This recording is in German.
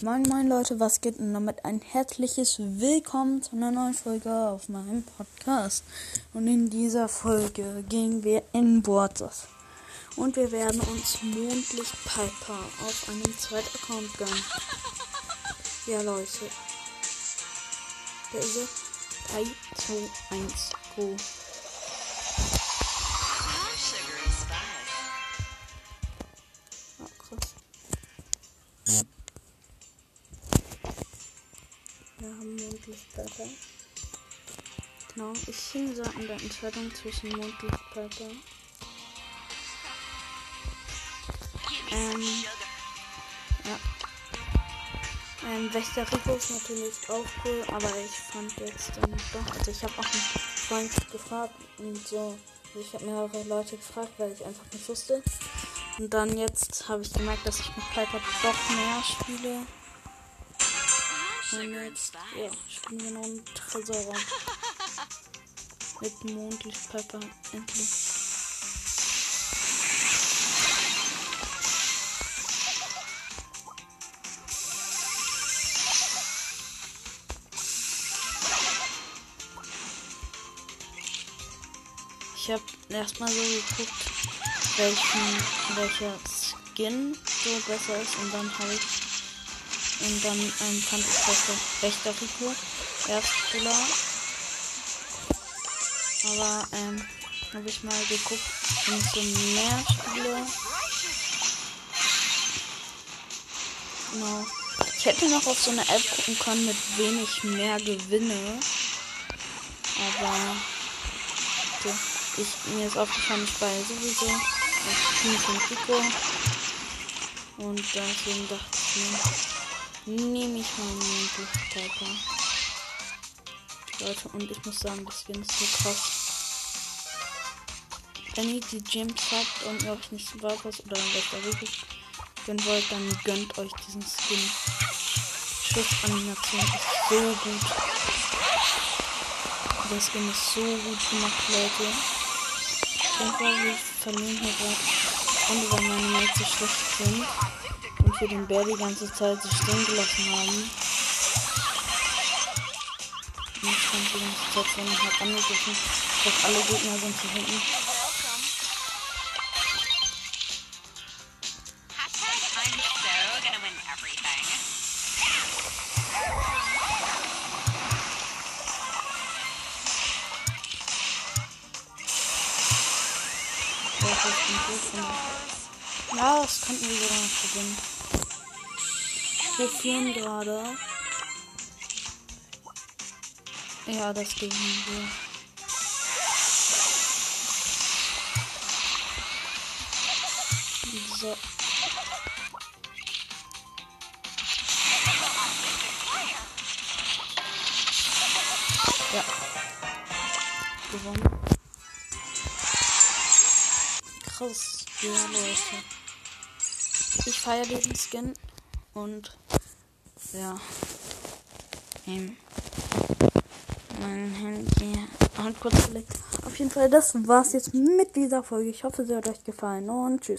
Moin moin Leute, was geht und damit ein herzliches Willkommen zu einer neuen Folge auf meinem Podcast. Und in dieser Folge gehen wir in Borders. Und wir werden uns mondlich Piper auf einem zweiten Account gönnen. Ja Leute. Der ist 3, 2, 1, go. Wir haben Mondlichtpfeifer. Genau, ich finde so in der Entscheidung zwischen Mondlichtpfeifer. Ähm, ja. Ähm, Wächter Rico ist natürlich auch cool, aber ich fand jetzt ähm, doch, also ich habe auch einen Freund gefragt und so, also ich habe mehrere Leute gefragt, weil ich einfach nicht wusste. Und dann jetzt habe ich gemerkt, dass ich mit Piper doch mehr spiele. Und jetzt, ja, spielen wir noch einen Tresorraum. Mit Mondlichtpiper endlich. Ich habe erstmal so geguckt, welchen, welcher Skin so besser ist und dann habe ich und dann ähm, fand ich das rechter Rico erst cooler. Aber ähm, habe ich mal geguckt, wenn ich so mehr spiele. Genau. Ich hätte noch auf so eine App gucken können mit wenig mehr Gewinne. Aber okay. ich, mir ist aufgefallen, ich ja sowieso das Team von Rico. Und deswegen dachte ich mir, nehme ich mal einen Piper. Leute, und ich muss sagen, das Skin ist so krass. Wenn ihr die Gems habt und ihr euch nicht Warpass oder was da wirklich gönnen wollt, dann gönnt euch diesen Skin. Schussanimation ist so gut. Der Skin ist so gut gemacht, Leute. Ich denke, wir verlieren hier gerade Runde, weil meine so schlecht sind wir den Bär die ganze Zeit so stehen gelassen haben. Und ich stand die ganze Zeit so und hab angegriffen, doch alle Gegner sind hier hinten. Das ist ein gemacht. Ja, das könnten wir sogar noch gewinnen. Wir führen gerade. Ja, das gegen wir. So. Ja. Gewonnen. Krass. Ja, Leute. Ich feiere diesen Skin und ja. Ähm, mein Handy hat kurz gelegt. Auf jeden Fall, das war's jetzt mit dieser Folge. Ich hoffe, sie hat euch gefallen und tschüss.